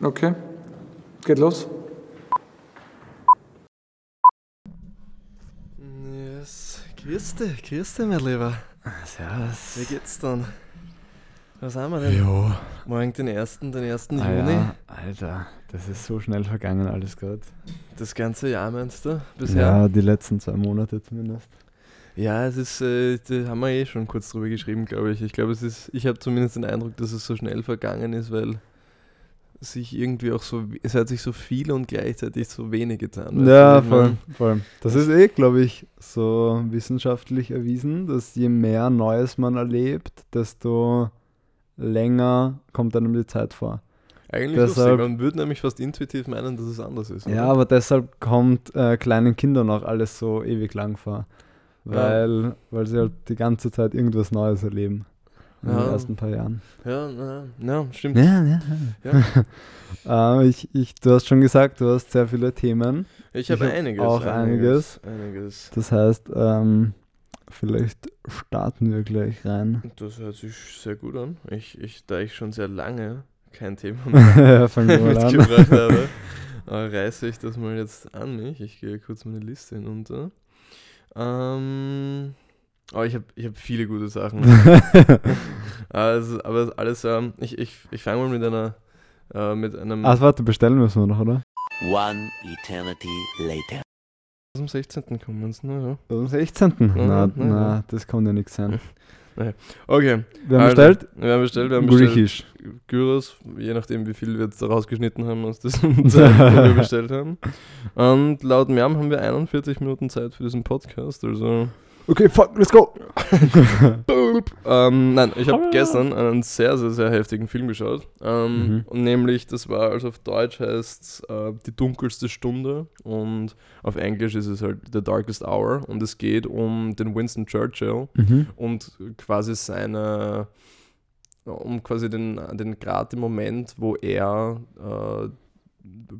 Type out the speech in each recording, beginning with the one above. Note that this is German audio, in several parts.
Okay, geht los. Yes. Grüß dich, grüß dich, mein Lieber. Servus. Wie geht's dann? Was haben wir denn? Jo. Morgen den 1. den 1. Ah, Juni. ja, Alter, das ist so schnell vergangen alles gerade. Das ganze Jahr meinst du? Bisher? Ja, die letzten zwei Monate zumindest. Ja, es ist, äh, da haben wir eh schon kurz drüber geschrieben, glaube ich. Ich glaube, es ist, ich habe zumindest den Eindruck, dass es so schnell vergangen ist, weil sich irgendwie auch so, es hat sich so viel und gleichzeitig so wenig getan. Ja, ich voll, mein? voll. Das ist eh, glaube ich, so wissenschaftlich erwiesen, dass je mehr Neues man erlebt, desto länger kommt einem die Zeit vor. Eigentlich Deshalb- lustig. Man würde nämlich fast intuitiv meinen, dass es anders ist. Ja, oder? aber deshalb kommt äh, kleinen Kindern auch alles so ewig lang vor. Ja. Weil, weil sie halt die ganze Zeit irgendwas Neues erleben. In Ja. den ersten paar Jahren. Ja, na, ja, stimmt. Ja, ja, Ja. äh, ich, ich, du hast schon gesagt, du hast sehr viele Themen. Ich habe hab einiges. auch einiges. Einiges. Das heißt, ähm, vielleicht starten wir gleich rein. Das hört sich sehr gut an. Ich, ich, da ich schon sehr lange kein Thema mehr ja, mitgebracht habe, äh, reiße ich das mal jetzt an mich. Ich gehe kurz meine Liste hinunter. Ähm, oh, ich habe ich hab viele gute Sachen. also, aber alles, ähm, ich, ich, ich fange mal mit einer, äh, mit einem Ach, warte, bestellen müssen wir noch, oder? One eternity later. aus dem 16. kommen. Ne? Am 16. na, nein, na, nein. das kann ja nichts sein. Ja. Okay. Wir haben also, bestellt Wir haben bestellt, wir haben bestellt. Griechisch. Gyros, je nachdem, wie viel wir jetzt da rausgeschnitten haben aus diesem Zeit, wo wir bestellt haben. Und laut Merm haben wir 41 Minuten Zeit für diesen Podcast. Also, Okay, fuck, let's go. ähm, nein, ich habe gestern einen sehr, sehr, sehr heftigen Film geschaut. Ähm, Mhm. und nämlich, das war, also auf Deutsch heißt äh, Die dunkelste Stunde und auf Englisch ist es halt The Darkest Hour. Und es geht um den Winston Churchill Mhm. und quasi seine, um quasi den, den Grad im Moment, wo er äh,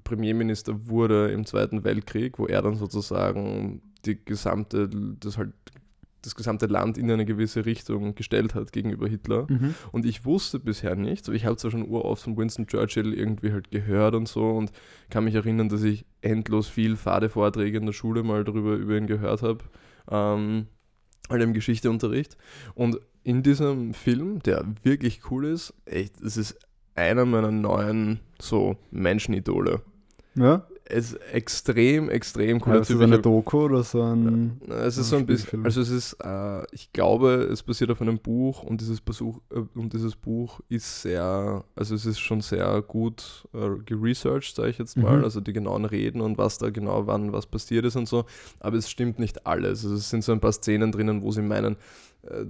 Premierminister wurde im Zweiten Weltkrieg, wo er dann sozusagen die gesamte, das halt das gesamte Land in eine gewisse Richtung gestellt hat gegenüber Hitler. Mhm. Und ich wusste bisher nicht, so ich habe zwar schon uroft von Winston Churchill irgendwie halt gehört und so und kann mich erinnern, dass ich endlos viel fade Vorträge in der Schule mal darüber über ihn gehört habe, ähm, halt im Geschichteunterricht. Und in diesem Film, der wirklich cool ist, echt, es ist einer meiner neuen so Menschenidole. Ja? Es ist extrem, extrem cooler Ist das Typ. Ich eine Doku oder so ein. na, Es ist so ein bisschen, also es ist, äh, ich glaube, es basiert auf einem Buch und dieses, Besuch, äh, und dieses Buch ist sehr, also es ist schon sehr gut äh, geresearched, sage ich jetzt mal, Mhm. also die genauen Reden und was da genau wann was passiert ist und so, aber es stimmt nicht alles. Also es sind so ein paar Szenen drinnen, wo sie meinen,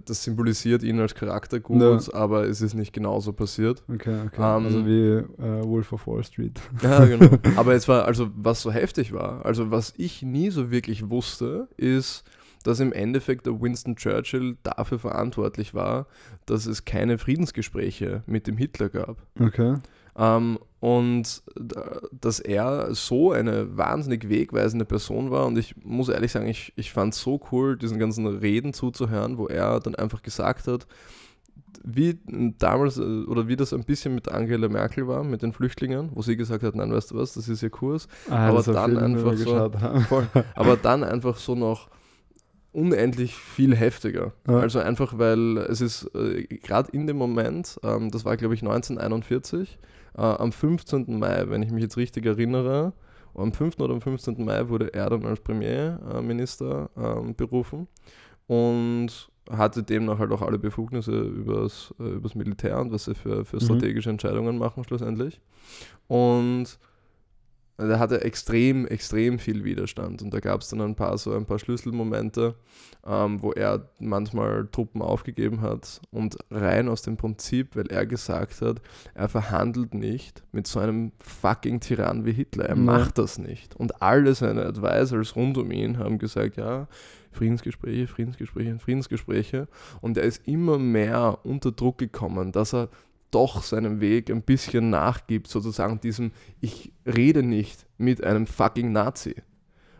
das symbolisiert ihn als Charakter gut, Ja. aber es ist nicht genauso passiert. Okay, okay. Ähm, also wie äh, Wolf of Wall Street. Ja, genau. Aber jetzt war, also was so heftig war, also was ich nie so wirklich wusste, ist, dass im Endeffekt der Winston Churchill dafür verantwortlich war, dass es keine Friedensgespräche mit dem Hitler gab. Okay. Ähm, und da- dass er so eine wahnsinnig wegweisende Person war. Und ich muss ehrlich sagen, ich, ich fand es so cool, diesen ganzen Reden zuzuhören, wo er dann einfach gesagt hat, wie damals äh, oder wie das ein bisschen mit Angela Merkel war, mit den Flüchtlingen, wo sie gesagt hat, nein, weißt du was, das ist ihr Kurs. Ah, Aber dann Film, einfach so-. Voll. Aber dann einfach so noch unendlich viel heftiger. Ja. Also einfach, weil es ist äh, gerade in dem Moment, ähm, das war glaube ich 1941, äh, am 15. Mai, wenn ich mich jetzt richtig erinnere, am 5. oder am 15. Mai wurde er dann als Premierminister ähm, berufen und hatte demnach halt auch alle Befugnisse übers, äh, übers Militär und was sie für, für Mhm. strategische Entscheidungen machen schlussendlich. Und da hatte extrem, extrem viel Widerstand. Und da gab es dann ein paar so ein paar Schlüsselmomente, ähm, wo er manchmal Truppen aufgegeben hat und rein aus dem Prinzip, weil er gesagt hat, er verhandelt nicht mit so einem fucking Tyrann wie Hitler. Er Nein. macht das nicht. Und alle seine Advisors rund um ihn haben gesagt, ja, Friedensgespräche, Friedensgespräche, Friedensgespräche. Und er ist immer mehr unter Druck gekommen, dass er doch seinem Weg ein bisschen nachgibt, sozusagen diesem, ich rede nicht mit einem fucking Nazi.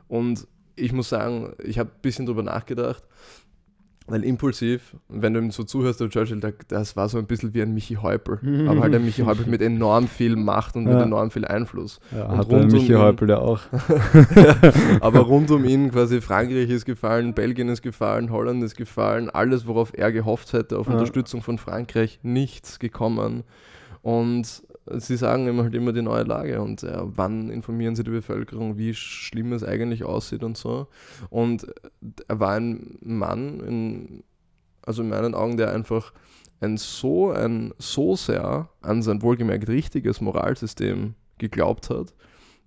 Und ich muss sagen, ich habe ein bisschen drüber nachgedacht Weil impulsiv, wenn du ihm so zuhörst, der Churchill, das war so ein bisschen wie ein Michi Häupl. aber halt ein Michi Häupl mit enorm viel Macht und mit Ja. enorm viel Einfluss. Ja, Und hat rund um Michi ihn- Häupl ja auch. aber rund um ihn quasi Frankreich ist gefallen, Belgien ist gefallen, Holland ist gefallen, alles, worauf er gehofft hätte, auf Ja. Unterstützung von Frankreich, nichts gekommen. Und sie sagen ihm halt immer die neue Lage und ja, wann informieren sie die Bevölkerung, wie schlimm es eigentlich aussieht und so. Und er war ein Mann, in, also in meinen Augen, der einfach ein so, ein so sehr an sein wohlgemerkt richtiges Moralsystem geglaubt hat,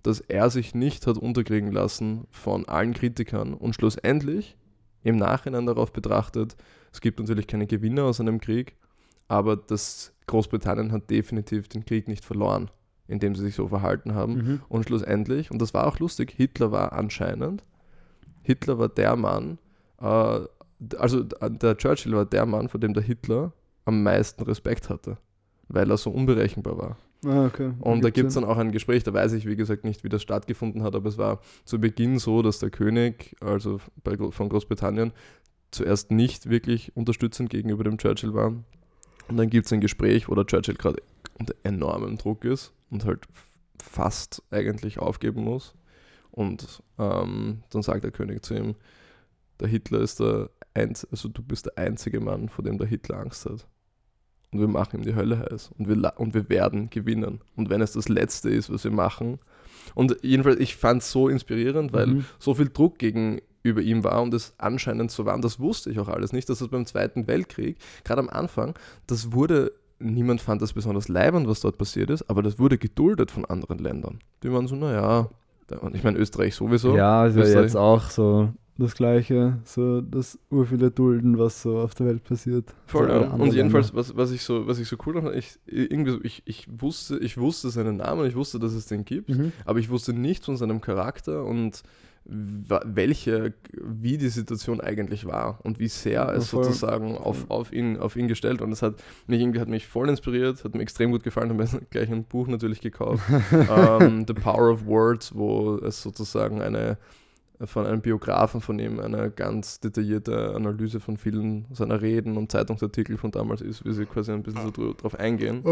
dass er sich nicht hat unterkriegen lassen von allen Kritikern und schlussendlich im Nachhinein darauf betrachtet, es gibt natürlich keine Gewinner aus einem Krieg, aber das Großbritannien hat definitiv den Krieg nicht verloren, indem sie sich so verhalten haben. Mhm. Und schlussendlich, und das war auch lustig, Hitler war anscheinend, Hitler war der Mann, äh, also der Churchill war der Mann, vor dem der Hitler am meisten Respekt hatte, weil er so unberechenbar war. Ah, okay. Und da gibt es dann auch ein Gespräch, da weiß ich wie gesagt nicht, wie das stattgefunden hat, aber es war zu Beginn so, dass der König, also bei, von Großbritannien, zuerst nicht wirklich unterstützend gegenüber dem Churchill war. Und dann gibt es ein Gespräch, wo der Churchill gerade unter enormem Druck ist und halt fast eigentlich aufgeben muss. Und ähm, dann sagt der König zu ihm, der Hitler ist der Einz also du bist der einzige Mann, vor dem der Hitler Angst hat. Und wir machen ihm die Hölle heiß. Und wir, und wir werden gewinnen. Und wenn es das Letzte ist, was wir machen. Und jedenfalls, ich fand es so inspirierend, weil Mhm. so viel Druck gegenüber ihm war und es anscheinend so war. Und das wusste ich auch alles nicht, dass es beim Zweiten Weltkrieg, gerade am Anfang, das wurde, niemand fand das besonders leibend, was dort passiert ist, aber das wurde geduldet von anderen Ländern. Die waren so, naja, ich meine Österreich sowieso. ja, ja Österreich- jetzt auch so das Gleiche, so das urviele Dulden, was so auf der Welt passiert. Voll, so ja. Und jedenfalls, was, was, ich so, was ich so cool fand, ich, irgendwie so, ich, ich, wusste, ich wusste seinen Namen, ich wusste, dass es den gibt. Mhm. aber ich wusste nichts von seinem Charakter und welche, wie die Situation eigentlich war und wie sehr es voll. sozusagen auf, auf, ihn, auf ihn gestellt und es hat mich irgendwie hat mich voll inspiriert, hat mir extrem gut gefallen, habe mir gleich ein Buch natürlich gekauft, ähm, The Power of Words, wo es sozusagen eine von einem Biografen von ihm eine ganz detaillierte Analyse von vielen seiner Reden und Zeitungsartikel von damals ist, wie sie quasi ein bisschen so drauf eingehen.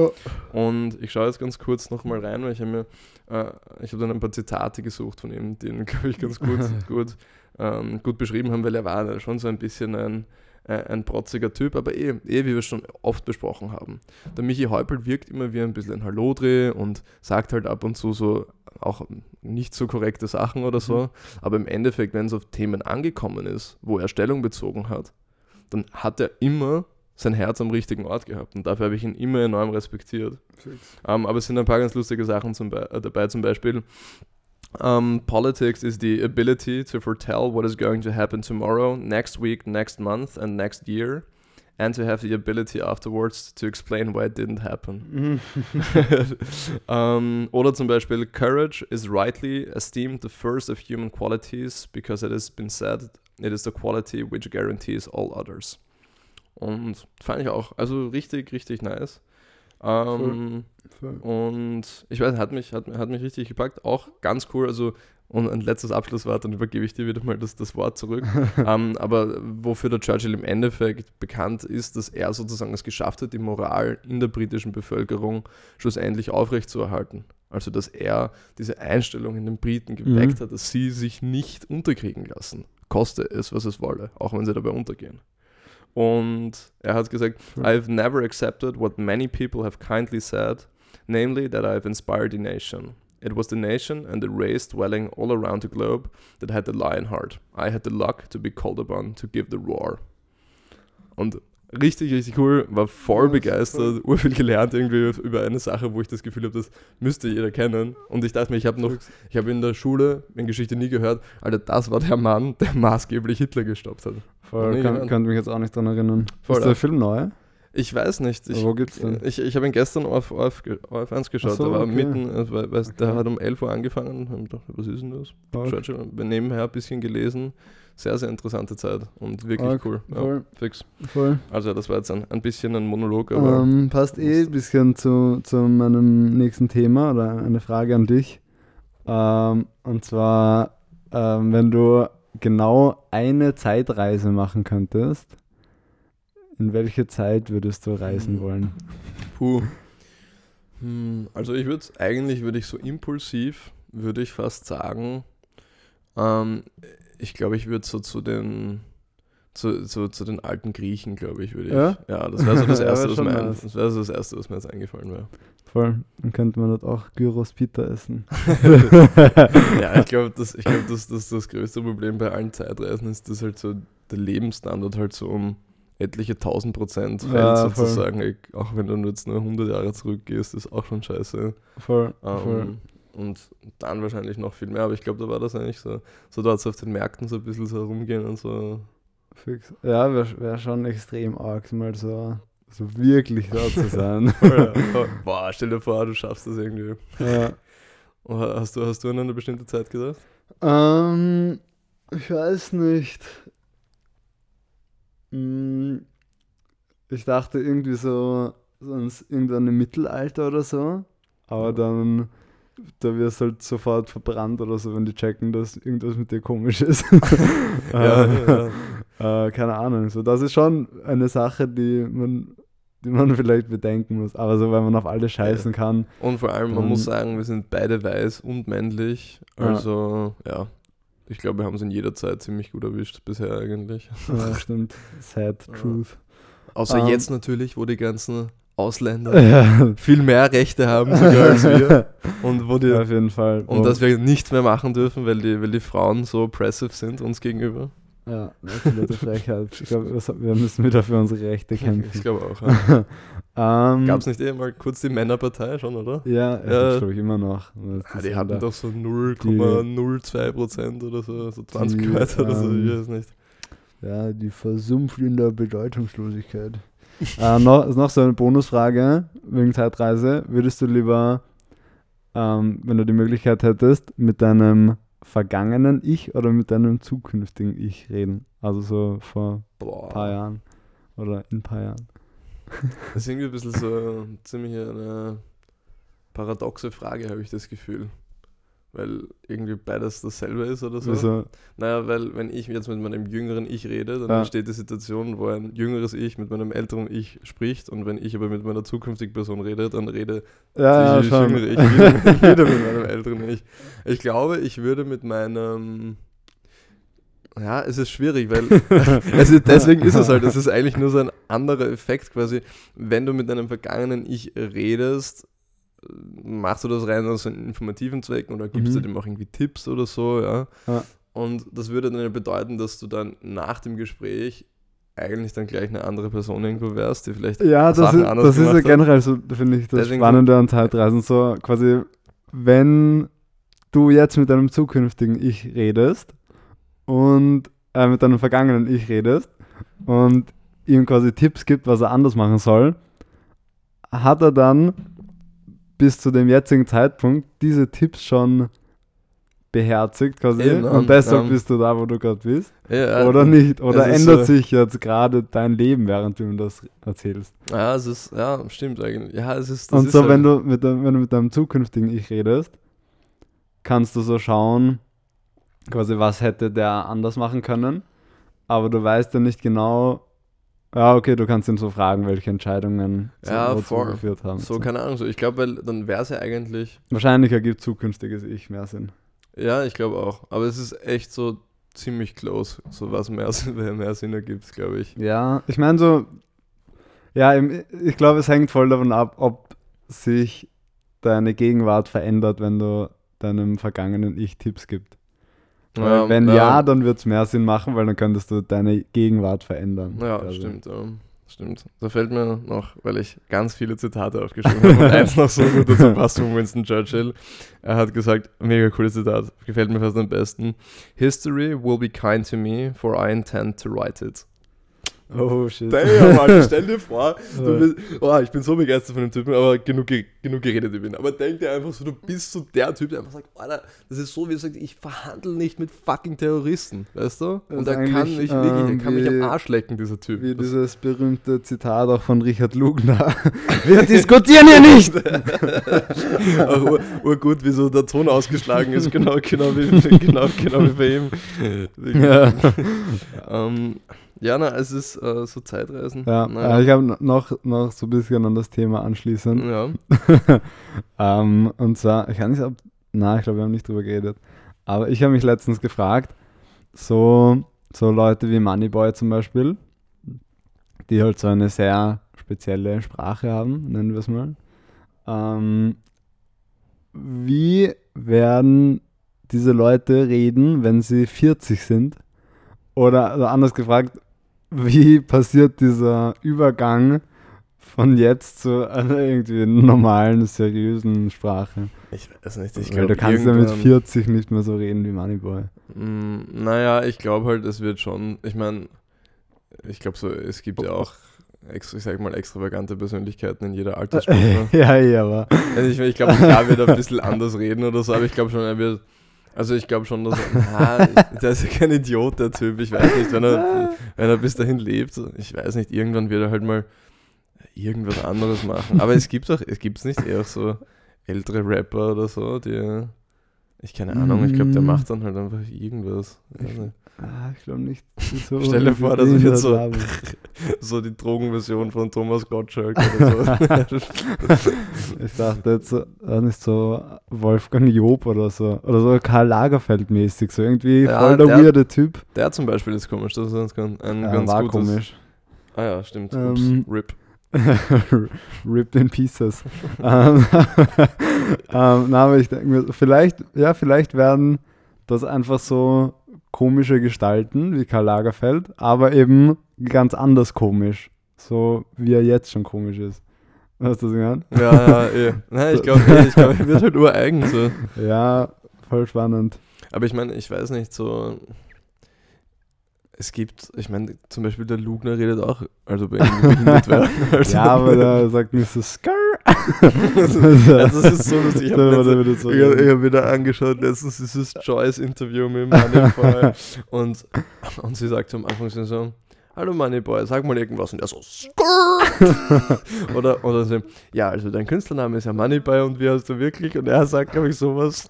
Und ich schaue jetzt ganz kurz nochmal rein, weil ich habe mir, äh, ich habe dann ein paar Zitate gesucht von ihm, die ihn, glaube ich, ganz gut, gut, ähm, gut beschrieben haben, weil er war schon so ein bisschen ein, ein protziger Typ, aber eh, eh, wie wir schon oft besprochen haben. Der Michi Häupl wirkt immer wie ein bisschen ein Hallodri und sagt halt ab und zu so auch nicht so korrekte Sachen oder so, aber im Endeffekt, wenn es auf Themen angekommen ist, wo er Stellung bezogen hat, dann hat er immer sein Herz am richtigen Ort gehabt und dafür habe ich ihn immer enorm respektiert. Ähm, aber es sind ein paar ganz lustige Sachen zum Be äh, dabei, zum Beispiel. Um, politics is the ability to foretell what is going to happen tomorrow, next week, next month, and next year, and to have the ability afterwards to explain why it didn't happen. Mhm. um, oder zum Beispiel, Courage is rightly esteemed the first of human qualities because it has been said it is the quality which guarantees all others. Und fand ich auch, also richtig, richtig nice. Ähm, Voll. und ich weiß, hat mich, hat, hat mich richtig gepackt. Auch ganz cool. Also, und ein letztes Abschlusswort, dann übergebe ich dir wieder mal das, das Wort zurück. ähm, aber wofür der Churchill im Endeffekt bekannt ist, dass er sozusagen es geschafft hat, die Moral in der britischen Bevölkerung schlussendlich aufrechtzuerhalten. Also, dass er diese Einstellung in den Briten geweckt Mhm. hat, dass sie sich nicht unterkriegen lassen. Koste es, was es wolle, auch wenn sie dabei untergehen. Und er hat gesagt, Cool. I've never accepted what many people have kindly said, namely that I've inspired the nation. It was the nation and the race dwelling all around the globe that had the lion heart. I had the luck to be called upon to give the roar. Und richtig, richtig cool, war voll Ja, begeistert, urviel gelernt irgendwie über eine Sache, wo ich das Gefühl habe, das müsste jeder kennen. Und ich dachte mir, ich habe noch, ich habe in der Schule in Geschichte nie gehört, Alter, das war der Mann, der maßgeblich Hitler gestoppt hat. Voll, Nee, kann, könnte mich jetzt auch nicht dran erinnern. Voll, ist der. Film neu? Ich weiß nicht. Ich, Wo gibt's denn? Ich, ich habe ihn gestern auf, auf, auf 1 geschaut. So, der war okay. mitten, also, weil, weil, der Okay. hat um 11 Uhr angefangen. Hab gedacht, was ist denn das? Bin nebenher ein bisschen gelesen. Sehr, sehr interessante Zeit und wirklich Arg, cool. Ja, voll. fix. Voll. Also, das war jetzt ein, ein bisschen ein Monolog, aber Ähm, passt eh ein bisschen zu, zu meinem nächsten Thema oder eine Frage an dich. Ähm, und zwar, ähm, wenn du genau eine Zeitreise machen könntest, in welche Zeit würdest du reisen Mhm. wollen? Puh. Hm, also ich würde eigentlich, würde ich so impulsiv, würde ich fast sagen, ähm, ich glaube, ich würde so zu den zu, zu, zu den alten Griechen, glaube ich, würde ich. Ja? Ja, das wäre so das Ja, erste, wär was mir, ein, das wäre so das erste, was mir jetzt eingefallen wäre. Voll. Dann könnte man dort auch Gyros Pita essen. ja, ich glaube, das, ich glaub, das, das, das größte Problem bei allen Zeitreisen ist, dass halt so der Lebensstandard halt so um etliche tausend Prozent fällt, Ja, voll. sozusagen. Ich, auch wenn du jetzt nur 100 Jahre zurückgehst, ist auch schon scheiße. Voll, Ähm, voll. Und dann wahrscheinlich noch viel mehr, aber ich glaube, da war das eigentlich so, so dort so auf den Märkten so ein bisschen so herumgehen und so. Fix. Ja, wäre wär schon extrem arg, mal so, so wirklich da zu sein. Boah, stell dir vor, du schaffst das irgendwie. ja. Hast du, hast du an eine bestimmte Zeit gedacht? Ähm, ich weiß nicht. Hm, Ich dachte irgendwie so, sonst irgendwann im Mittelalter oder so. Aber dann, da wirst du halt sofort verbrannt oder so, wenn die checken, dass irgendwas mit dir komisch ist. Ja, Äh, ja, Äh, keine Ahnung. So, das ist schon eine Sache, die man, die man vielleicht bedenken muss. Aber so, wenn man auf alles scheißen kann. Und vor allem, man muss sagen, wir sind beide weiß und männlich. Ja. Also, ja. Ich glaube, wir haben es in jeder Zeit ziemlich gut erwischt bisher eigentlich. Ja, stimmt. Sad Ja. truth. Außer Ähm. jetzt natürlich, wo die ganzen Ausländer Ja. viel mehr Rechte haben sogar als wir. Und wo die, Auf jeden Fall. und dass wir nichts mehr machen dürfen, weil die, weil die Frauen so oppressive sind uns gegenüber. Ja, absolute Frechheit. Ich glaube, wir müssen wieder für unsere Rechte Ich kämpfen. glaube auch. Ja. ähm, Gab es nicht eh mal kurz die Männerpartei schon, oder? Ja, Ja. glaube ich immer noch. Das Ja, die hatten doch so 0,02 Prozent oder so, so 20 Die, Leute oder so, ich ähm, weiß nicht. Ja, die versumpft in der Bedeutungslosigkeit. Äh, noch, noch so eine Bonusfrage wegen Zeitreise. Würdest du lieber, ähm, wenn du die Möglichkeit hättest, mit deinem vergangenen Ich oder mit deinem zukünftigen Ich reden? Also so vor ein paar Jahren oder in ein paar Jahren. Das ist irgendwie ein bisschen so ziemlich eine paradoxe Frage, habe ich das Gefühl. Weil irgendwie beides dasselbe ist oder so. Also, Naja, weil wenn ich jetzt mit meinem jüngeren Ich rede, dann Ja. entsteht die Situation, wo ein jüngeres Ich mit meinem älteren Ich spricht und wenn ich aber mit meiner zukünftigen Person rede, dann rede ja, ja, die schon. jüngere Ich wieder, wieder mit meinem älteren Ich. Ich glaube, ich würde mit meinem ja, es ist schwierig, weil ist, deswegen ist es halt, es ist eigentlich nur so ein anderer Effekt quasi, wenn du mit deinem vergangenen Ich redest, machst du das rein aus einem informativen Zwecken oder gibst Mhm. du dem auch irgendwie Tipps oder so, ja. Ja. Und das würde dann ja bedeuten, dass du dann nach dem Gespräch eigentlich dann gleich eine andere Person irgendwo wärst, die vielleicht Ja, das Sachen ist, anders das ist ja generell so, finde ich, das Deswegen- Spannende an Zeitreisen. So quasi, wenn du jetzt mit deinem zukünftigen Ich redest und äh, mit deinem vergangenen Ich redest und ihm quasi Tipps gibt, was er anders machen soll, hat er dann bis zu dem jetzigen Zeitpunkt diese Tipps schon beherzigt quasi Eben, und und, deshalb ähm, bist du da, wo du gerade bist. Ja, Oder nicht? Oder ändert so- sich jetzt gerade dein Leben, während du ihm das erzählst? Ja, es ist, ja, stimmt eigentlich. Ja, es ist, Und ist so, halt- wenn, du mit wenn du mit deinem zukünftigen Ich redest, kannst du so schauen, quasi, was hätte der anders machen können. Aber du weißt ja nicht genau, ja, okay, du kannst ihn so fragen, welche Entscheidungen Ja, voll. geführt haben. So, keine Ahnung, so. Ich glaube, weil dann wäre es ja eigentlich, Wahrscheinlich ergibt zukünftiges Ich mehr Sinn. ja, ich glaube auch. Aber es ist echt so ziemlich close, so was mehr, Sinn- mehr Sinn ergibt, glaube ich. Ja, ich meine so, ja, ich glaube, es hängt voll davon ab, ob sich deine Gegenwart verändert, wenn du deinem vergangenen Ich Tipps gibst. Weil Ähm, wenn ja, ja, dann wird es mehr Sinn machen, weil dann könntest du deine Gegenwart verändern. Ja, Also, stimmt. Ja. Stimmt. Da fällt mir noch, weil ich ganz viele Zitate aufgeschrieben habe und eins noch so gut dazu passt von Winston Churchill. Er hat gesagt, mega cooles Zitat, gefällt mir fast am besten. History will be kind to me, for I intend to write it. Oh shit. Damn, Alter, stell dir vor, du bist, oh, ich bin so begeistert von dem Typen, aber genug, ge- genug geredet über ihn. Aber denk dir einfach so, du bist so der Typ, der einfach sagt, Alter, das ist so, wie er sagt, ich verhandle nicht mit fucking Terroristen, weißt du? Und er kann mich wirklich, er ähm, kann mich am wie- Arsch lecken, dieser Typ. Wie Das- dieses berühmte Zitat auch von Richard Lugner. Wir diskutieren hier nicht! Ur, urgut, wie so der Ton ausgeschlagen ist, genau, genau, wie, genau, genau wie bei ihm. Ja. ähm, Ja, na, es ist äh, so Zeitreisen. Ja, äh, ich habe noch, noch so ein bisschen an das Thema anschließend. ja. ähm, und zwar, ich kann nicht, ob, na, ich glaube, wir haben nicht drüber geredet. Aber ich habe mich letztens gefragt, so, so Leute wie Moneyboy zum Beispiel, die halt so eine sehr spezielle Sprache haben, nennen wir es mal. Ähm, wie werden diese Leute reden, wenn sie 40 sind? Oder also anders gefragt, wie passiert dieser Übergang von jetzt zu einer irgendwie normalen, seriösen Sprache? Ich weiß nicht, ich Weil glaube, du kannst ja mit irgendwann- 40 nicht mehr so reden wie Moneyboy. Mm, Naja, ich glaube halt, es wird schon, ich meine, ich glaube so, es gibt ja auch, ich sag mal, extravagante Persönlichkeiten in jeder Altersstufe. ja, ja, aber. also ich, ich glaube, klar wird er ein bisschen anders reden oder so, aber ich glaube schon, er wird, also ich glaube schon, dass er, na, der ist ja kein Idiot, der Typ, ich weiß nicht, wenn er, wenn er bis dahin lebt, ich weiß nicht, irgendwann wird er halt mal irgendwas anderes machen. Aber es gibt auch, es gibt nicht eher so ältere Rapper oder so, die, ich keine Ahnung, ich glaube, der Mm. macht dann halt einfach irgendwas. Ich weiß nicht. Ah, ich glaube nicht. So Stell dir vor, das wird behindert so-. So die Drogenversion von Thomas Gottschalk oder so. Ich dachte jetzt, war nicht so Wolfgang Job oder so. Oder so Karl Lagerfeld mäßig. So irgendwie Ja, voll der, der- weirde Typ. der zum Beispiel ist komisch, das ist ganz, ein Ja, ganz war gutes. komisch. Ah ja, stimmt. Ähm, Ups, RIP. Ripped in pieces. ähm, ähm, na, aber ich denke mir, vielleicht, ja, vielleicht werden das einfach so komische Gestalten wie Karl Lagerfeld, aber eben ganz anders komisch. So wie er jetzt schon komisch ist. Hast du das gehört? Ja, ja, eh. Nein, ich glaube, eh, ich glaub, er wird halt ureigen so. Ja, voll spannend. Aber ich meine, ich weiß nicht, so. Es gibt, ich meine, zum Beispiel der Lugner redet auch, also bei ihm behindert werden. Also, Ja, aber der sagt so Scar. Also, das ist so lustig. Ich habe Ich hab wieder angeschaut, letztens dieses Joyce-Interview mit Moneyboy und, und sie sagt am Anfang so, Hallo Moneyboy, sag mal irgendwas und er so, oder, oder so, ja, also dein Künstlername ist ja Moneyboy und wie heißt du wirklich? Und er sagt, glaube ich, sowas,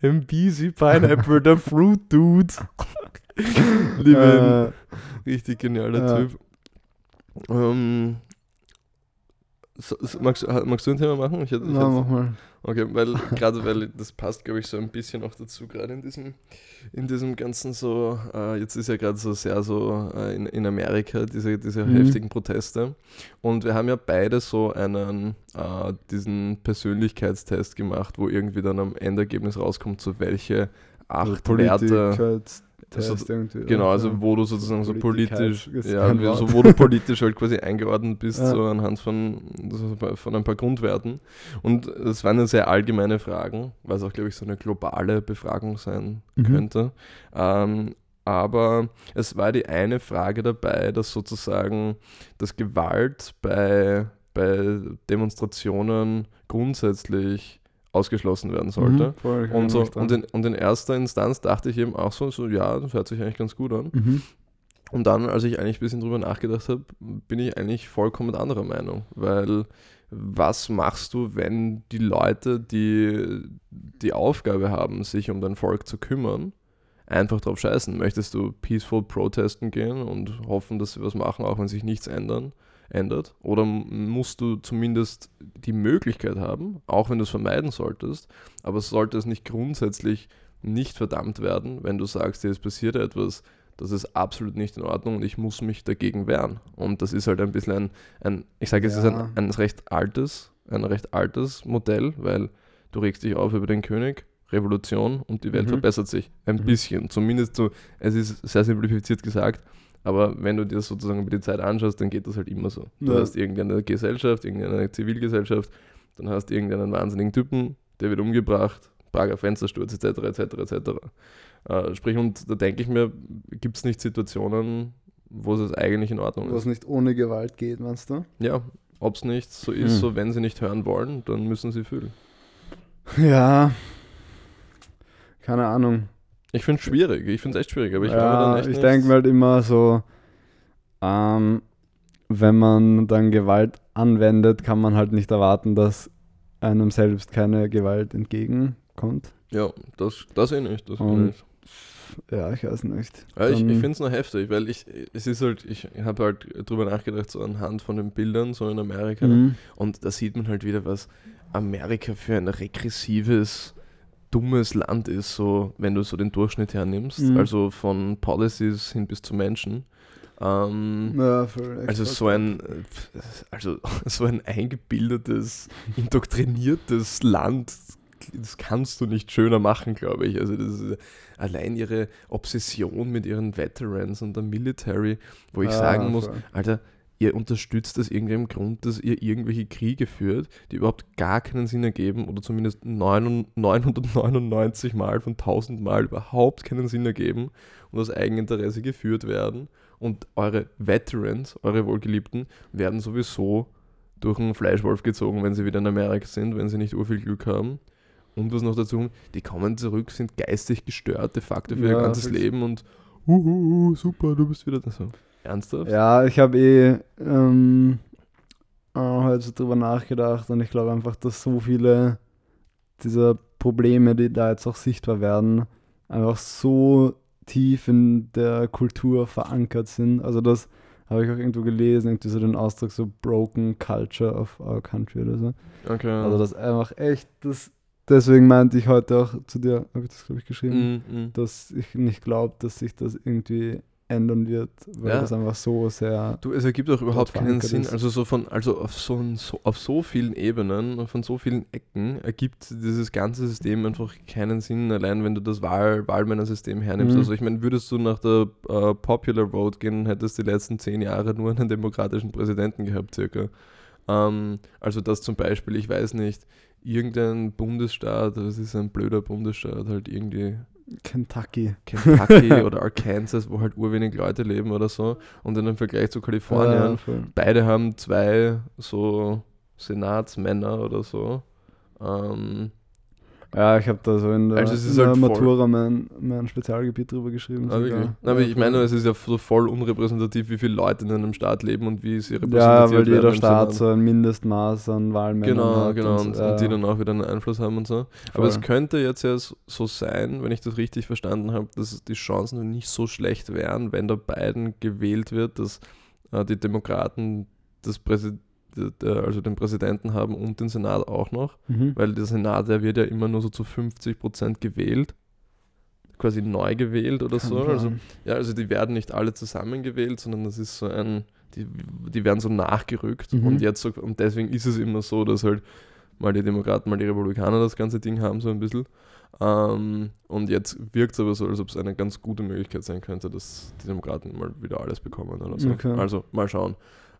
MBC Pineapple, der Fruit Dude. Liebe ihn. Äh, Richtig genialer Ja. Typ. Ähm, so, so, magst, du- magst du ein Thema machen? Ich ich na, mach mal. okay, weil gerade weil das passt, glaube ich, so ein bisschen auch dazu, gerade in diesem, in diesem ganzen so, äh, jetzt ist ja gerade so sehr so äh, in, in Amerika, diese, diese Mhm. heftigen Proteste. Und wir haben ja beide so einen, äh, diesen Persönlichkeitstest gemacht, wo irgendwie dann am Endergebnis rauskommt, so welche acht Werte. Test irgendwie. Genau, also wo du sozusagen so politisch, Politikheit ist ja, so wo du politisch halt quasi eingeordnet bist, Ja. so anhand von, von ein paar Grundwerten. Und es waren ja sehr allgemeine Fragen, weil es auch, glaube ich, so eine globale Befragung sein Mhm. könnte. Ähm, aber es war die eine Frage dabei, dass sozusagen das Gewalt bei, bei Demonstrationen grundsätzlich ausgeschlossen werden sollte. Mhm, voll, Und, so, und, in, und in erster Instanz dachte ich eben auch so, so, ja, das hört sich eigentlich ganz gut an. Mhm. Und dann, als ich eigentlich ein bisschen drüber nachgedacht habe, bin ich eigentlich vollkommen anderer Meinung. Weil was machst du, wenn die Leute, die die Aufgabe haben, sich um dein Volk zu kümmern, einfach drauf scheißen? Möchtest du peaceful protesten gehen und hoffen, dass sie was machen, auch wenn sich nichts ändern, ändert? Oder musst du zumindest die Möglichkeit haben, auch wenn du es vermeiden solltest, aber sollte es nicht grundsätzlich nicht verdammt werden, wenn du sagst, es passiert etwas, das ist absolut nicht in Ordnung und ich muss mich dagegen wehren. Und das ist halt ein bisschen ein, ein ich sage, es ist Ja. ein, ein recht altes, ein recht altes Modell, weil du regst dich auf über den König, Revolution und die Welt Mhm. verbessert sich. Ein Mhm. bisschen. Zumindest so, es ist sehr simplifiziert gesagt, aber wenn du dir das sozusagen über die Zeit anschaust, dann geht das halt immer so. Du Ja. hast irgendeine Gesellschaft, irgendeine Zivilgesellschaft, dann hast du irgendeinen wahnsinnigen Typen, der wird umgebracht, Prager Fenstersturz etc. etc. etc. Äh, sprich, und da denke ich mir, gibt es nicht Situationen, wo es eigentlich in Ordnung ist. nicht ohne Gewalt geht, meinst du? Ja, ob es nicht so ist, Hm. so wenn sie nicht hören wollen, dann müssen sie fühlen. Ja. Keine Ahnung. Ich finde es schwierig, ich finde es echt schwierig, aber ich ja, ich denke mir halt immer so, ähm, wenn man dann Gewalt anwendet, kann man halt nicht erwarten, dass einem selbst keine Gewalt entgegenkommt. Ja, das, das eh nicht. Das eh Und- nicht. Ja, ich weiß nicht. Ja, ich ich finde es noch heftig, weil ich, es ist halt, ich habe halt drüber nachgedacht, so anhand von den Bildern, so in Amerika. Mhm. Und da sieht man halt wieder, was Amerika für ein regressives, dummes Land ist, so wenn du so den Durchschnitt hernimmst. Mhm. Also von Policies hin bis zu Menschen. Ähm, Ja, also so ein, äh, also so ein eingebildetes, indoktriniertes Land, das kannst du nicht schöner machen, glaube ich. Also das ist allein ihre Obsession mit ihren Veterans und der Military, wo ich Ja, sagen muss, voll. Alter, ihr unterstützt aus irgendeinem Grund, dass ihr irgendwelche Kriege führt, die überhaupt gar keinen Sinn ergeben oder zumindest 9 999 Mal von 1000 Mal überhaupt keinen Sinn ergeben und aus Eigeninteresse geführt werden. Und eure Veterans, eure Wohlgeliebten, werden sowieso durch einen Fleischwolf gezogen, wenn sie wieder in Amerika sind, wenn sie nicht urviel Glück haben. Und was noch dazu, die kommen zurück, sind geistig gestört de facto für ihr Ja, ganzes fix. Leben und uh, super, du bist wieder da. So. Ernsthaft? Ja, ich habe eh ähm, äh, heute drüber nachgedacht und ich glaube einfach, dass so viele dieser Probleme, die da jetzt auch sichtbar werden, einfach so tief in der Kultur verankert sind. Also das habe ich auch irgendwo gelesen, irgendwie so den Ausdruck so broken culture of our country oder so. Okay. Also das einfach echt, das deswegen meinte ich heute auch zu dir, habe ich das glaube ich geschrieben, Mm, mm. dass ich nicht glaube, dass sich das irgendwie ändern wird, weil Ja. das einfach so sehr Du, es ergibt auch überhaupt keinen Sinn. ist. Also so von, also auf so, so, auf so vielen Ebenen von so vielen Ecken ergibt dieses ganze System einfach keinen Sinn, allein wenn du das Wahl, Wahlmännersystem hernimmst. Mhm. Also ich meine, würdest du nach der äh, Popular Vote gehen, hättest die letzten zehn Jahre nur einen demokratischen Präsidenten gehabt, circa. Ähm, also das zum Beispiel, ich weiß nicht, irgendein Bundesstaat, das ist ein blöder Bundesstaat, halt irgendwie Kentucky. Kentucky oder Arkansas, wo halt urwenig Leute leben oder so. Und dann im Vergleich zu Kalifornien, Ja, beide haben zwei so Senatsmänner oder so. Ähm, ja, ich habe da so in der, Also es ist halt voll- Matura mein, mein Spezialgebiet drüber geschrieben. ah? Ja, Na, aber ich voll. meine, es ist ja so voll unrepräsentativ, wie viele Leute in einem Staat leben und wie sie Ja, repräsentiert weil jeder werden im Staat so ein Mindestmaß an Wahlmännern Genau, hat. genau. Und, und, und die äh, dann auch wieder einen Einfluss haben und so. Aber es voll. könnte jetzt ja so sein, wenn ich das richtig verstanden habe, dass die Chancen nicht so schlecht wären, wenn der Biden gewählt wird, dass äh, die Demokraten das Präsid äh, also den Präsidenten haben und den Senat auch noch, Mhm. weil der Senat, der wird ja immer nur so zu 50 Prozent gewählt, quasi neu gewählt oder so. Kein Also, ja, also die werden nicht alle zusammen gewählt, sondern das ist so ein, die, die werden so nachgerückt Mhm. und jetzt so, und deswegen ist es immer so, dass halt mal die Demokraten, mal die Republikaner das ganze Ding haben, so ein bisschen. Ähm, und jetzt wirkt es aber so, als ob es eine ganz gute Möglichkeit sein könnte, dass die Demokraten mal wieder alles bekommen oder so. Okay. Also mal schauen.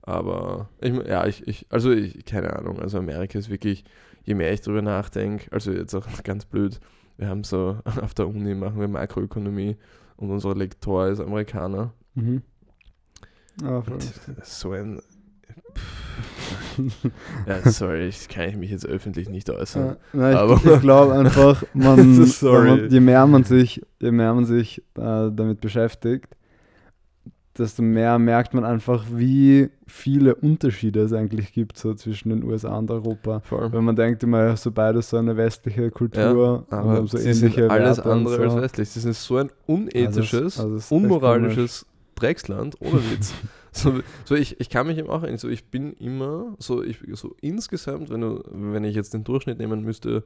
Aber ich, ja, ich, ich also ich, keine Ahnung, also Amerika ist wirklich, je mehr ich drüber nachdenke, also jetzt auch ganz blöd, wir haben so auf der Uni machen wir Makroökonomie und unser Lektor ist Amerikaner. Mhm. Ist so ein. ja, sorry, ich kann ich mich jetzt öffentlich nicht äußern. Ja, na, ich, Aber- ich glaube einfach, man, man, je mehr man sich, je mehr man sich äh, damit beschäftigt, desto mehr merkt man einfach, wie viele Unterschiede es eigentlich gibt so zwischen den USA und Europa. Voll. Wenn man denkt immer, ja, so beides so eine westliche Kultur Ja, und aber haben so sie sind ähnliche alles Werte und andere so. als westlich. Das ist so ein unethisches, Also es- also es echt unmoralisches Drecksland, ohne Witz. so, so ich, ich kann mich eben auch erinnern, so ich bin immer, so, ich, so insgesamt, wenn, du, wenn ich jetzt den Durchschnitt nehmen müsste,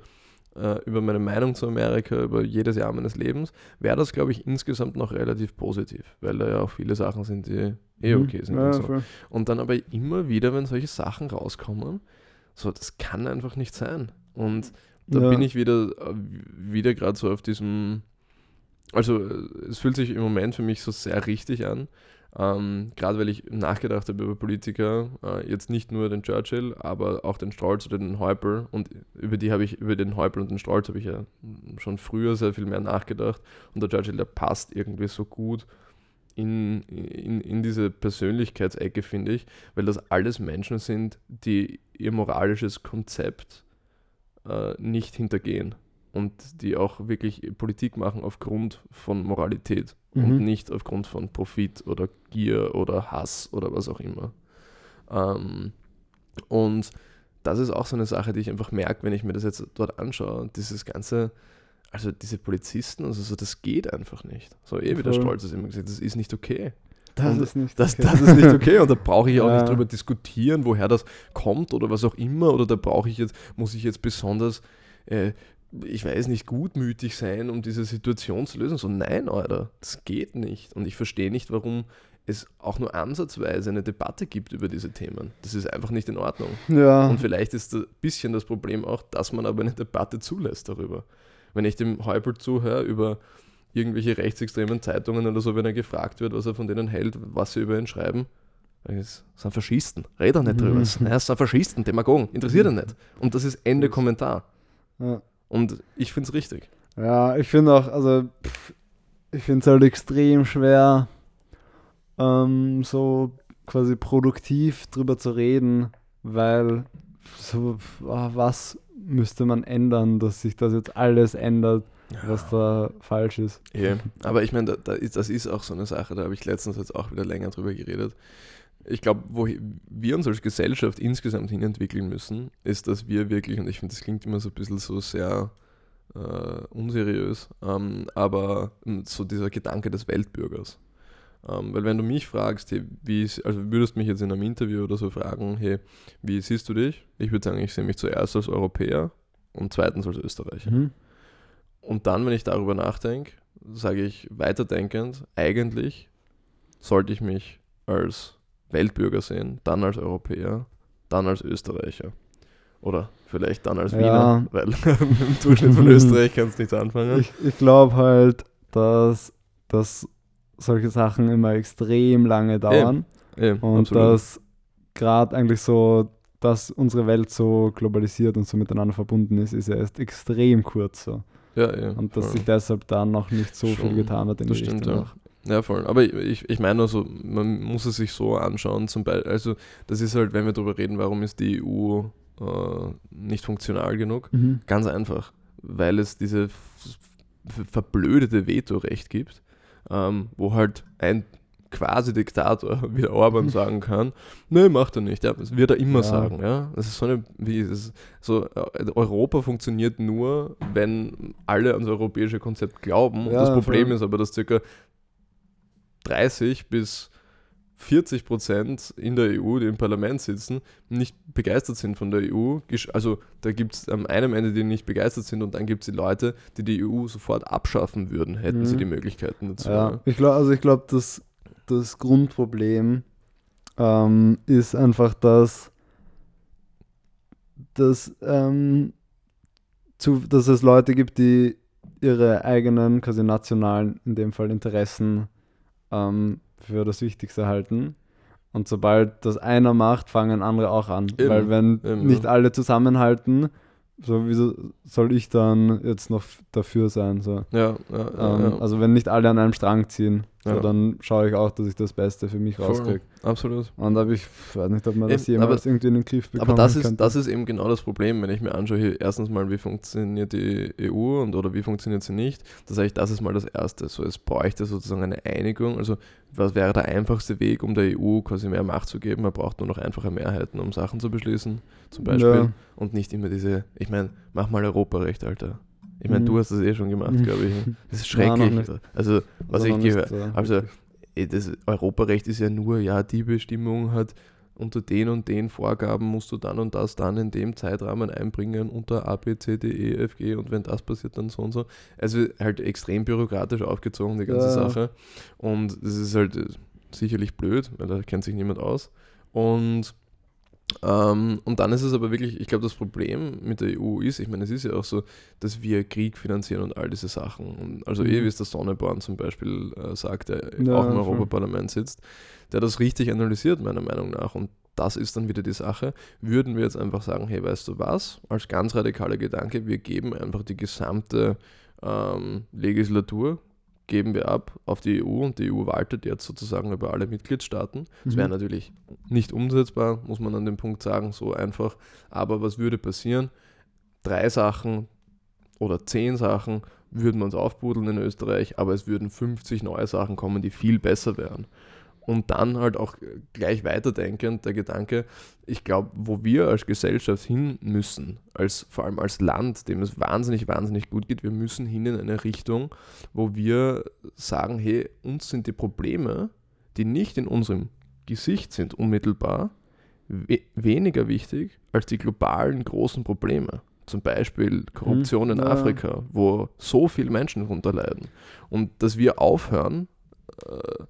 äh, über meine Meinung zu Amerika, über jedes Jahr meines Lebens, wäre das, glaube ich, insgesamt noch relativ positiv, weil da ja auch viele Sachen sind, die eh Mhm. okay sind. Ja, und, so. und dann aber immer wieder, wenn solche Sachen rauskommen, so, das kann einfach nicht sein. Und da Ja. bin ich wieder, äh, wieder gerade so auf diesem, also äh, es fühlt sich im Moment für mich so sehr richtig an, ähm, gerade weil ich nachgedacht habe über Politiker, äh, jetzt nicht nur den Churchill, aber auch den Strolz oder den Häupl. Und über die habe ich, über den Häupl und den Strolz habe ich ja schon früher sehr viel mehr nachgedacht. Und der Churchill, der passt irgendwie so gut in, in, in diese Persönlichkeitsecke, finde ich, weil das alles Menschen sind, die ihr moralisches Konzept äh, nicht hintergehen und die auch wirklich Politik machen aufgrund von Moralität und Mhm. nicht aufgrund von Profit oder Gier oder Hass oder was auch immer. Ähm, und das ist auch so eine Sache, die ich einfach merke, wenn ich mir das jetzt dort anschaue. Dieses ganze, also diese Polizisten, also so, das geht einfach nicht. So eh, wie der Voll. Stolz es immer gesagt, das ist nicht okay. Das Und ist nicht Das, okay. das ist nicht okay und da brauche ich auch Ja. nicht drüber diskutieren, woher das kommt oder was auch immer. Oder da brauche ich jetzt, muss ich jetzt besonders, äh, ich weiß nicht, gutmütig sein, um diese Situation zu lösen. So, nein, Alter, das geht nicht. Und ich verstehe nicht, warum es auch nur ansatzweise eine Debatte gibt über diese Themen. Das ist einfach nicht in Ordnung. Ja, Und vielleicht ist ein bisschen das Problem auch, dass man aber eine Debatte zulässt darüber. Wenn ich dem Häupl zuhöre über irgendwelche rechtsextremen Zeitungen oder so, wenn er gefragt wird, was er von denen hält, was sie über ihn schreiben, das sind Faschisten. Red doch nicht drüber. Mhm. Das sind Faschisten, Demagogen. Interessiert ihn nicht. Und das ist Ende Kommentar. ja. Und ich finde es richtig. Ja, ich finde auch, also pff, ich finde es halt extrem schwer, ähm, so quasi produktiv drüber zu reden, weil so, ah, was müsste man ändern, dass sich das jetzt alles ändert, was da falsch ist. Ja, aber ich meine, da, da ist, das ist auch so eine Sache, da habe ich letztens jetzt auch wieder länger drüber geredet. Ich glaube, wo wir uns als Gesellschaft insgesamt hinentwickeln müssen, ist, dass wir wirklich, und ich finde, das klingt immer so ein bisschen so sehr äh, unseriös, ähm, aber ähm, so dieser Gedanke des Weltbürgers. Ähm, weil wenn du mich fragst, hey, wie, ist- also würdest mich jetzt in einem Interview oder so fragen, hey, wie siehst du dich? Ich würde sagen, ich sehe mich zuerst als Europäer und zweitens als Österreicher. Mhm. Und dann, wenn ich darüber nachdenke, sage ich weiterdenkend, eigentlich sollte ich mich als Weltbürger sehen, dann als Europäer, dann als Österreicher. Oder vielleicht dann als Ja. Wiener, weil im Durchschnitt von Österreich kannst du nichts anfangen. Ich, ich glaube halt, dass, dass solche Sachen immer extrem lange dauern Ja, und absolut. dass gerade eigentlich so, dass unsere Welt so globalisiert und so miteinander verbunden ist, ist ja erst extrem kurz so. ja, ja, Und dass sich deshalb da noch nicht so Schon, viel getan hat in das die stimmt, Richtung. ja. Ja, voll. Aber ich, ich, meine nur so, man muss es sich so anschauen, zum Beispiel, also das ist halt, wenn wir darüber reden, warum ist die EU äh, nicht funktional genug, Mhm. Ganz einfach, weil es diese verblödete Vetorecht gibt, ähm, wo halt ein quasi Diktator wie der Orban sagen kann, nee, macht er nicht. Ja, das wird er immer Ja. sagen. Ja? Das ist so eine, wie ist so, äh, Europa funktioniert nur, wenn alle ans europäische Konzept glauben. Und Ja, das Problem voll. ist aber, dass circa 30 bis 40 Prozent in der EU, die im Parlament sitzen, nicht begeistert sind von der EU. Also da gibt es am einem Ende, die nicht begeistert sind und dann gibt es die Leute, die die EU sofort abschaffen würden, hätten sie Mhm. die Möglichkeiten dazu. Ja, ich glaube, also ich glaube, dass das Grundproblem ähm, ist einfach, dass, dass, ähm, zu, dass es Leute gibt, die ihre eigenen, quasi nationalen, in dem Fall Interessen ähm, für das Wichtigste halten. Und sobald das einer macht, fangen andere auch an. Eben, Weil wenn eben, nicht ja. alle zusammenhalten, so wieso soll ich dann jetzt noch dafür sein? So. Ja, ja, Ähm, ja. Also wenn nicht alle an einem Strang ziehen, so, Ja. dann schaue ich auch, dass ich das Beste für mich rauskriege. Absolut. Und da habe ich, ich weiß nicht, ob man das Eben, jemals aber- irgendwie in den Griff bekommen Aber das ist, könnte. das ist eben genau das Problem, wenn ich mir anschaue, hier erstens mal, wie funktioniert die EU und oder wie funktioniert sie nicht. Das sage ich, das ist mal das Erste. So, es bräuchte sozusagen eine Einigung. Also was wäre der einfachste Weg, um der EU quasi mehr Macht zu geben? Man braucht nur noch einfache Mehrheiten, um Sachen zu beschließen, zum Beispiel. Ja. Und nicht immer diese, ich meine, mach mal Europarecht, Alter. Ich meine, Mhm. du hast das eh schon gemacht, glaube ich. Das ist schrecklich. nicht. also, was Also ich gehört äh, also eh, das Europarecht ist ja nur, ja, die Bestimmung hat unter den und den Vorgaben musst du dann und das dann in dem Zeitrahmen einbringen unter A, B, C, D, E, F, G und wenn das passiert, dann so und so. Also halt extrem bürokratisch aufgezogen, die ganze Ja. Sache. Und das ist halt äh, sicherlich blöd, weil da kennt sich niemand aus. Und ähm, und dann ist es aber wirklich, ich glaube, das Problem mit der EU ist, ich meine, es ist ja auch so, dass wir Krieg finanzieren und all diese Sachen. Und also eh, Mhm. wie es der Sonneborn zum Beispiel äh, sagt, der Ja, auch im. Europaparlament sitzt, der das richtig analysiert, meiner Meinung nach. Und das ist dann wieder die Sache. Würden wir jetzt einfach sagen, hey, weißt du was, als ganz radikaler Gedanke, wir geben einfach die gesamte ähm, Legislatur, geben wir ab auf die EU und die EU waltet jetzt sozusagen über alle Mitgliedstaaten. Das wäre Mhm. natürlich nicht umsetzbar, muss man an dem Punkt sagen, so einfach. Aber was würde passieren? Drei Sachen oder zehn Sachen würden wir uns aufbuddeln in Österreich, aber es würden 50 neue Sachen kommen, die viel besser wären. Und dann halt auch gleich weiterdenkend der Gedanke, ich glaube, wo wir als Gesellschaft hin müssen, als, vor allem als Land, dem es wahnsinnig, wahnsinnig gut geht, wir müssen hin in eine Richtung, wo wir sagen, hey, uns sind die Probleme, die nicht in unserem Gesicht sind, unmittelbar, we weniger wichtig als die globalen großen Probleme. Zum Beispiel Korruption in ja. Afrika, wo so viele Menschen darunter leiden. Und dass wir aufhören, äh,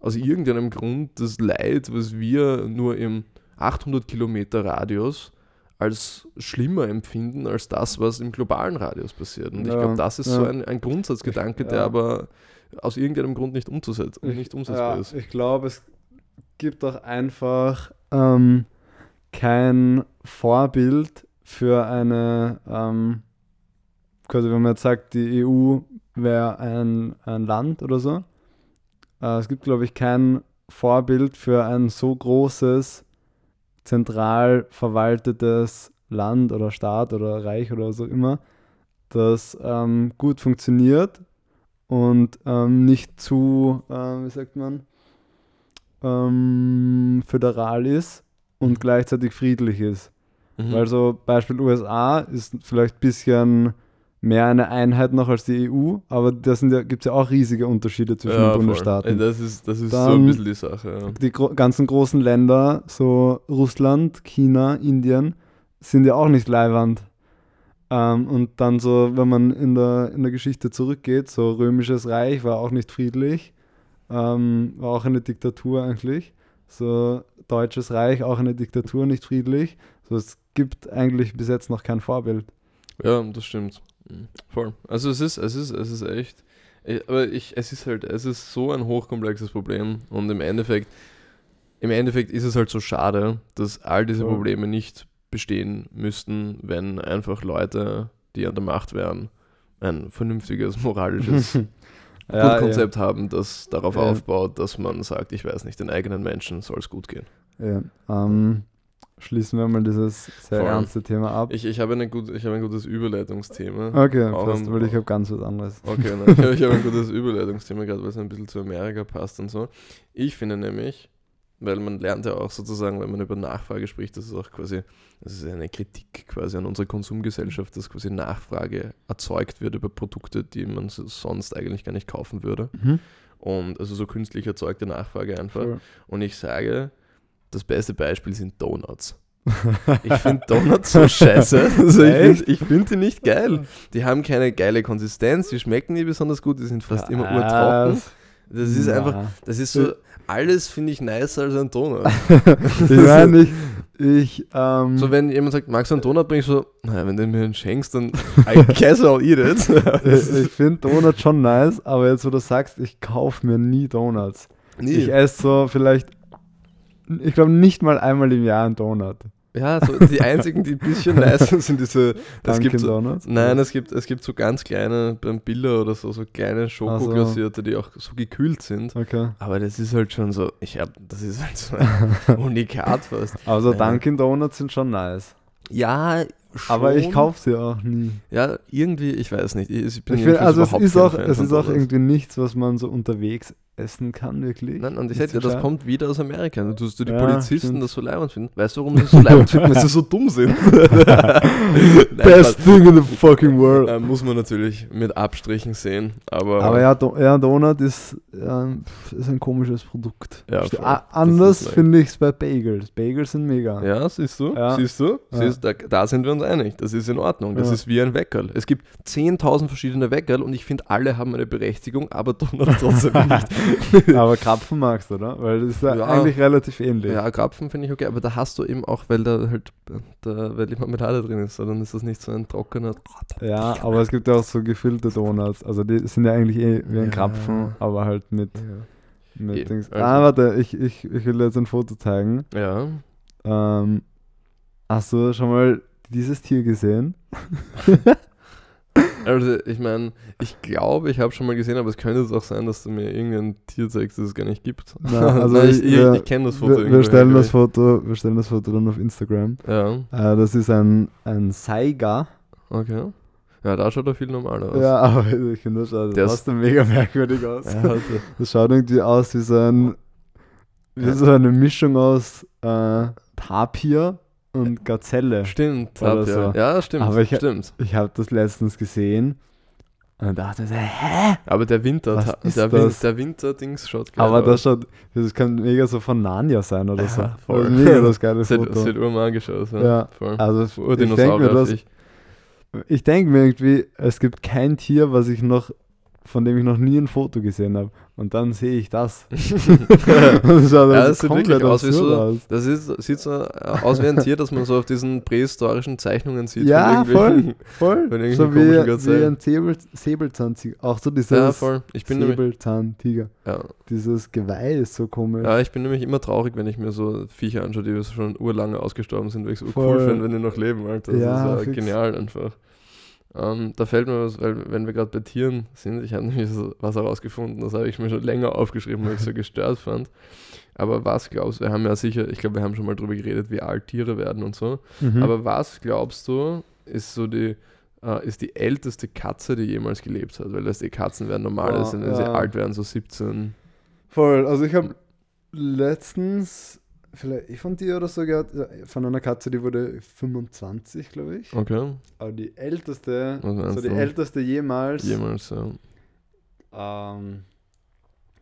aus irgendeinem Grund das Leid, was wir nur im 800 Kilometer Radius als schlimmer empfinden als das, was im globalen Radius passiert. Und ich Ja, glaube, das ist so ja. ein, ein Grundsatzgedanke, der Ja. aber aus irgendeinem Grund nicht, umzusetzen, Ich- nicht umsetzbar ist. Ich glaube, es gibt auch einfach ähm, kein Vorbild für eine, ähm, quasi wenn man jetzt sagt, die EU wäre ein, ein Land oder so. Äh, es gibt, glaube ich, kein Vorbild für ein so großes, zentral verwaltetes Land oder Staat oder Reich oder so immer, das ähm, gut funktioniert und ähm, nicht zu, ähm, wie sagt man, ähm, föderal ist und gleichzeitig friedlich ist. Mhm. Weil so Beispiel USA ist vielleicht ein bisschen mehr eine Einheit noch als die EU, aber da ja, gibt es ja auch riesige Unterschiede zwischen ja, den. Bundesstaaten. Das ist, das ist so ein bisschen die Sache. Ja. Die gro ganzen großen Länder, so Russland, China, Indien, sind ja auch nicht Leihwand. Ähm, und dann so, wenn man in der, in der Geschichte zurückgeht, so Römisches Reich war auch nicht friedlich, ähm, war auch eine Diktatur eigentlich. So Deutsches Reich, auch eine Diktatur, nicht friedlich. So, es gibt eigentlich bis jetzt noch kein Vorbild. Ja, das stimmt. Mhm. Voll. Also es ist, es ist, es ist echt. eh, Aber ich, es ist halt, es ist so ein hochkomplexes Problem und im Endeffekt, im Endeffekt ist es halt so schade, dass all diese. Probleme nicht bestehen müssten, wenn einfach Leute, die an der Macht wären, ein vernünftiges, moralisches Ja, Grundkonzept haben, das darauf Ja. aufbaut, dass man sagt, ich weiß nicht, den eigenen Menschen soll es gut gehen. Ja, ähm, schließen wir mal dieses sehr Voll. ernste Thema ab. Ich, ich habe eine gut, ich habe ein gutes Überleitungsthema. okay, Auch passt, weil ich habe ganz was anderes. Okay, nein, ich habe hab ein gutes Überleitungsthema gerade, weil es ein bisschen zu Amerika passt und so. Ich finde nämlich, weil man lernt ja auch sozusagen, wenn man über Nachfrage spricht, das ist auch quasi, das ist eine Kritik quasi an unserer Konsumgesellschaft, dass quasi Nachfrage erzeugt wird über Produkte, die man so- sonst eigentlich gar nicht kaufen würde. Und also so künstlich erzeugte Nachfrage einfach. Voll. Und ich sage, das beste Beispiel sind Donuts. Ich finde Donuts so scheiße. Also ich finde find die nicht geil. Die haben keine geile Konsistenz, die schmecken nie besonders gut, die sind fast immer urtrocken. Das ist einfach, das ist so, alles finde ich nicer als ein Donut. ich meine, ich, ich ähm, So, wenn jemand sagt, magst du einen Donut, bin ich so, naja, wenn du mir einen schenkst, dann I guess I'll eat it. ich, ich finde Donuts schon nice, aber jetzt, wo du sagst, ich kaufe mir nie Donuts. Nie. Ich esse so vielleicht, ich glaube nicht mal einmal im Jahr einen Donut. Ja, so die einzigen, die ein bisschen nice sind, sind diese, es gibt so, Donuts? Nein, es gibt, es gibt so ganz kleine, beim Billa oder so, so kleine Schokoglasierte, die auch so gekühlt sind. Okay. Aber das ist halt schon so, ich hab, das ist halt so ein Unikat fast. Also Ja. Dunkin' Donuts sind schon nice. Ja, schon. Aber ich kaufe sie auch nie. Ja, irgendwie, ich weiß nicht. Ich, ich bin Ich finde, jedenfalls also es ist auch, es ist auch irgendwie nichts, was man so unterwegs essen kann, wirklich. Nein, und ich dir, so das kommt wieder aus Amerika. Du tust du die Ja, Polizisten stimmt. das so leibend finden. Weißt du, warum sie so leibend finden? Weil sie so dumm sind. Nein, Best Spaß. thing in the fucking world. Äh, muss man natürlich mit Abstrichen sehen. Aber, Aber ja, Do ja Donut ist, pf, ist ein komisches Produkt. Ja, Anders finde ich es bei Bagels. Bagels sind mega. Ja, siehst du? Ja. Siehst du? Ja. Siehst, da, da sind wir uns einig. Das ist in Ordnung. Das Ja. ist wie ein Weckerl. Es gibt 10.000 verschiedene Weckerl und ich finde, alle haben eine Berechtigung, aber Donuts trotzdem nicht. Aber Krapfen magst du, oder? Weil das ist ja, Ja. eigentlich relativ ähnlich. Ja, Krapfen finde ich okay, aber da hast du eben auch, weil da halt da, weil die Marmelade drin ist, dann ist das nicht so ein trockener. Ja, aber es gibt ja auch so gefüllte Donuts. Also die sind ja eigentlich eh wie ein. Krapfen, aber halt mit, mit Dings. also- Ah, warte, ich, ich, ich will jetzt ein Foto zeigen. Ja. Ähm, hast du schon mal dieses Tier gesehen? Also, ich meine, ich glaube, ich habe schon mal gesehen, aber es könnte es auch sein, dass du mir irgendein Tier zeigst, das es gar nicht gibt. Na, also Nein, ich, ich- ich, kenne das Foto Wir, wir, stellen das Foto, wir stellen das Foto dann auf Instagram. Ja, Äh, das ist ein, ein Saiga. okay. Ja, da schaut er viel normaler aus. Ja, aber ich finde das schaut Der trotzdem mega merkwürdig aus. Ja, also, Das schaut irgendwie aus wie so ein, wie so eine Mischung aus äh, Tapir und Gazelle. Stimmt, Oder hab, ja. so. ja, stimmt, Aber ich- stimmt. Ich habe das letztens gesehen und dachte so, hä? Aber der Winter, Was ta- ist der, Win der Winter-Dings schaut geil Aber das schaut, das kann mega so von Narnia sein oder Ja, so. voll. Das ist mega das geile Foto. das sieht urmagisch aus. Ja, Ja, voll. Also ich denke mir, das, ich. ich denk mir irgendwie, es gibt kein Tier, was ich noch, von dem ich noch nie ein Foto gesehen habe. Und dann sehe ich das. Das schaut Ja, also das sieht wirklich aus wie so- aus. Das ist, sieht so äh, aus wie ein Tier, das man so auf diesen prähistorischen Zeichnungen sieht. Ja, Voll. Von So wie, wie ein Säbel, Säbelzahntiger. Auch so dieses Ja, voll. Ich bin, Säbelzahntiger. ja. Dieses Geweih ist so komisch. ja, ich bin nämlich immer traurig, wenn ich mir so Viecher anschaue, die schon urlange ausgestorben sind, weil ich so Voll. cool finde, wenn die noch leben. Alter. Das Ja, ist ja fix. genial einfach. Ähm, da fällt mir was, weil wenn wir gerade bei Tieren sind, ich habe nämlich was herausgefunden, das habe ich mir schon länger aufgeschrieben, weil ich so gestört fand. Aber was glaubst du, wir haben ja sicher, ich glaube, wir haben schon mal drüber geredet, wie alt Tiere werden und so. Mhm. Aber was glaubst du, ist so die, äh, ist die älteste Katze, die jemals gelebt hat? Weil das die Katzen werden normal, Boah, sind, wenn sie ja. alt werden, so 17. Voll. Also ich habe letztens vielleicht von dir oder so gehört, äh, von einer Katze, die wurde 25, glaube ich. Okay. Aber die älteste, meinst so die du? älteste jemals, Jemals, ja. ähm,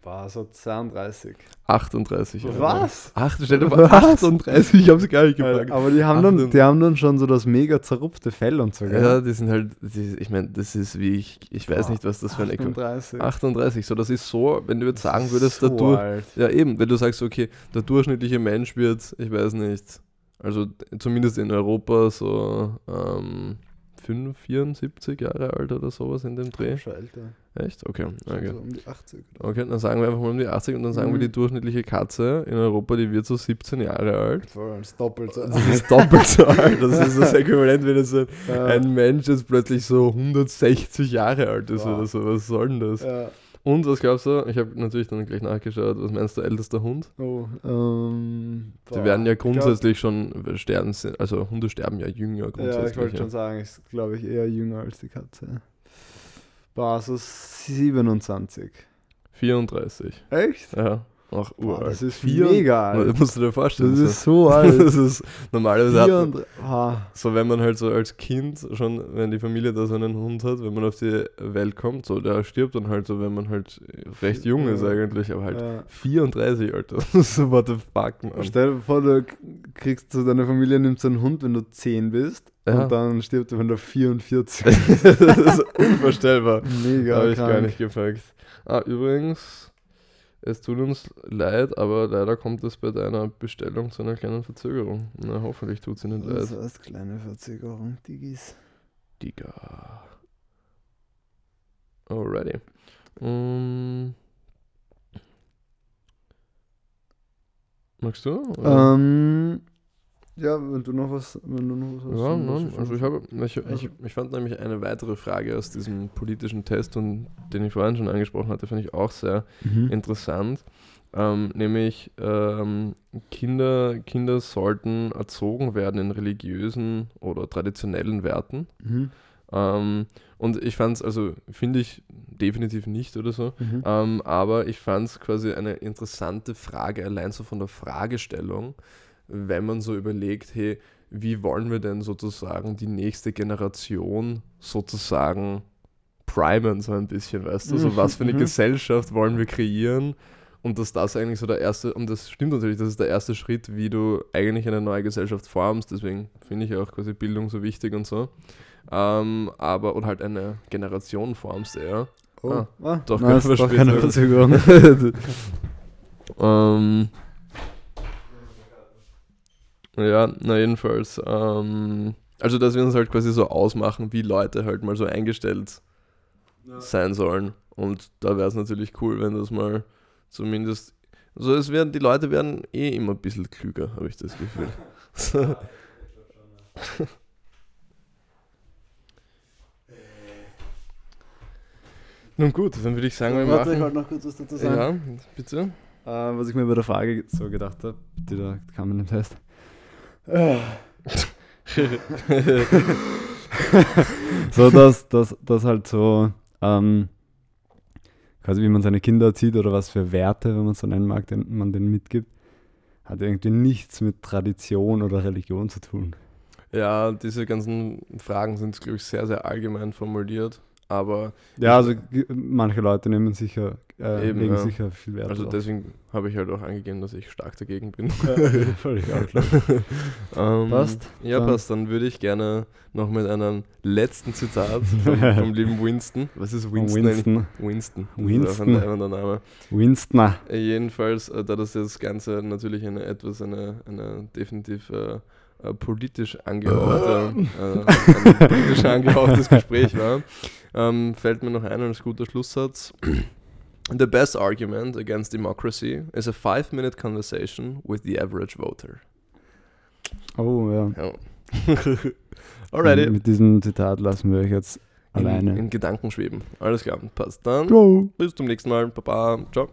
war so 32. 38. Jahre. Was? Ach, stell dir vor, Was? 38, ich hab's gar nicht gefragt. aber die haben, dann, 38. die haben dann schon so das mega zerrupfte Fell und so, gell? Ja, die sind halt, die, ich meine, das ist wie ich, ich weiß nicht, was das für ein Äquivalent 38. 38, so das ist so, wenn du jetzt sagen würdest, so Dur alt. Ja, eben, wenn du sagst, okay, der durchschnittliche Mensch wird, ich weiß nicht, also zumindest in Europa so ähm, 5, 74 Jahre alt oder sowas in dem Dreh. Schon älter. Echt? Okay. okay. So um die 80. Oder? Okay, dann sagen wir einfach mal um die 80 und dann sagen wir, Mhm. die durchschnittliche Katze in Europa, die wird so 17 Jahre alt. Voll, das doppelt so. Das ist doppelt so alt. Das ist das Äquivalent, wenn jetzt ein, Ja. ein Mensch jetzt plötzlich so 160 Jahre alt ist Wow. oder so. Was soll denn das? Ja. Und was glaubst du? Ich habe natürlich dann gleich nachgeschaut. Was meinst du, ältester Hund? Oh, ähm, Die werden ja ich glaub- grundsätzlich schon sterben, also Hunde sterben ja jünger Ja, grundsätzlich. ich wollte schon sagen, ist glaube ich eher jünger als die Katze. So 27. 34. Echt? Ja, Boah, uralt. das ist Vier- mega Das alt. musst du dir vorstellen. Das so. ist so alt. das ist normalerweise hat man, 34 ah, so wenn man halt so als Kind schon, wenn die Familie da so einen Hund hat, wenn man auf die Welt kommt, so der stirbt dann halt so, wenn man halt recht jung ist eigentlich, aber halt ja. 34, Alter. so what the fuck, man. Stell dir vor, du kriegst so deine Familie nimmt so einen Hund, wenn du 10 bist Ja. und dann stirbt er, wenn du 44 das ist unvorstellbar. Mega Habe ich gar nicht gepackt. Ah, übrigens, es tut uns leid, aber leider kommt es bei deiner Bestellung zu einer kleinen Verzögerung. Na, hoffentlich tut sie nicht Das leid. heißt kleine Verzögerung, Diggis. Digga. Alrighty. Um, magst du? Ähm, ja, wenn du noch was, wenn du noch was hast. Ja, nein, also ich, habe, ich, ich, ich fand nämlich eine weitere Frage aus diesem politischen Test, und den ich vorhin schon angesprochen hatte, finde ich auch sehr Mhm. interessant. Ähm, nämlich ähm, Kinder, Kinder sollten erzogen werden in religiösen oder traditionellen Werten. Mhm. Ähm, und ich fand es, also finde ich definitiv nicht oder so, Mhm. ähm, aber ich fand es quasi eine interessante Frage, allein so von der Fragestellung, wenn man so überlegt, hey, wie wollen wir denn sozusagen die nächste Generation sozusagen primen, so ein bisschen, weißt du? So was für eine Mhm. Gesellschaft wollen wir kreieren? Und dass das eigentlich so der erste, und das stimmt natürlich, das ist der erste Schritt, wie du eigentlich eine neue Gesellschaft formst, deswegen finde ich auch quasi Bildung so wichtig und so. Ähm, aber, oder halt eine Generation formst eher. Oh, Ah, ah, doch keine doch keine Verspätung. Verzögerung. Ähm, ja, na jedenfalls. Ähm, also, dass wir uns halt quasi so ausmachen, wie Leute halt mal so eingestellt sein sollen. Und da wäre es natürlich cool, wenn das mal zumindest. Also, es werden, die Leute werden eh immer ein bisschen klüger, habe ich das Gefühl. So. Nun gut, dann würde ich sagen, wir Warte, ich machen. wollte noch kurz was dazu sagen. Ja, bitte. Äh, was ich mir bei der Frage so gedacht habe, die da kam in dem Test. Äh. so, dass, dass, dass halt so, ähm, quasi wie man seine Kinder erzieht oder was für Werte, wenn man es so nennen mag, den, man denen mitgibt. hat irgendwie nichts mit Tradition oder Religion zu tun. Ja, diese ganzen Fragen sind, glaube ich, sehr, sehr allgemein formuliert. Aber Ja, also manche Leute nehmen sicher, äh, Eben, legen ja. sicher viel Wert also drauf. deswegen habe ich halt auch angegeben, dass ich stark dagegen bin. Völlig auch klar. Ähm, Passt. Ja, Dann- passt. Dann würde ich gerne noch mit einem letzten Zitat vom, vom lieben Winston. Was ist Winston? Winston. Winston. Winston. Das ist auch ein Name. Winston. Jedenfalls, äh, da das das Ganze natürlich eine etwas eine, eine definitiv äh, äh, politisch angehauchte, äh, ein politisch angehauchtes Gespräch war, ähm, fällt mir noch ein als guter Schlusssatz. The best argument against democracy is a five-minute conversation with the average voter. Oh ja. Ja. Alrighty. Mit diesem Zitat lassen wir euch jetzt In, alleine. in Gedanken schweben. Alles klar, passt. Dann Ciao. bis zum nächsten Mal. Baba. Ciao.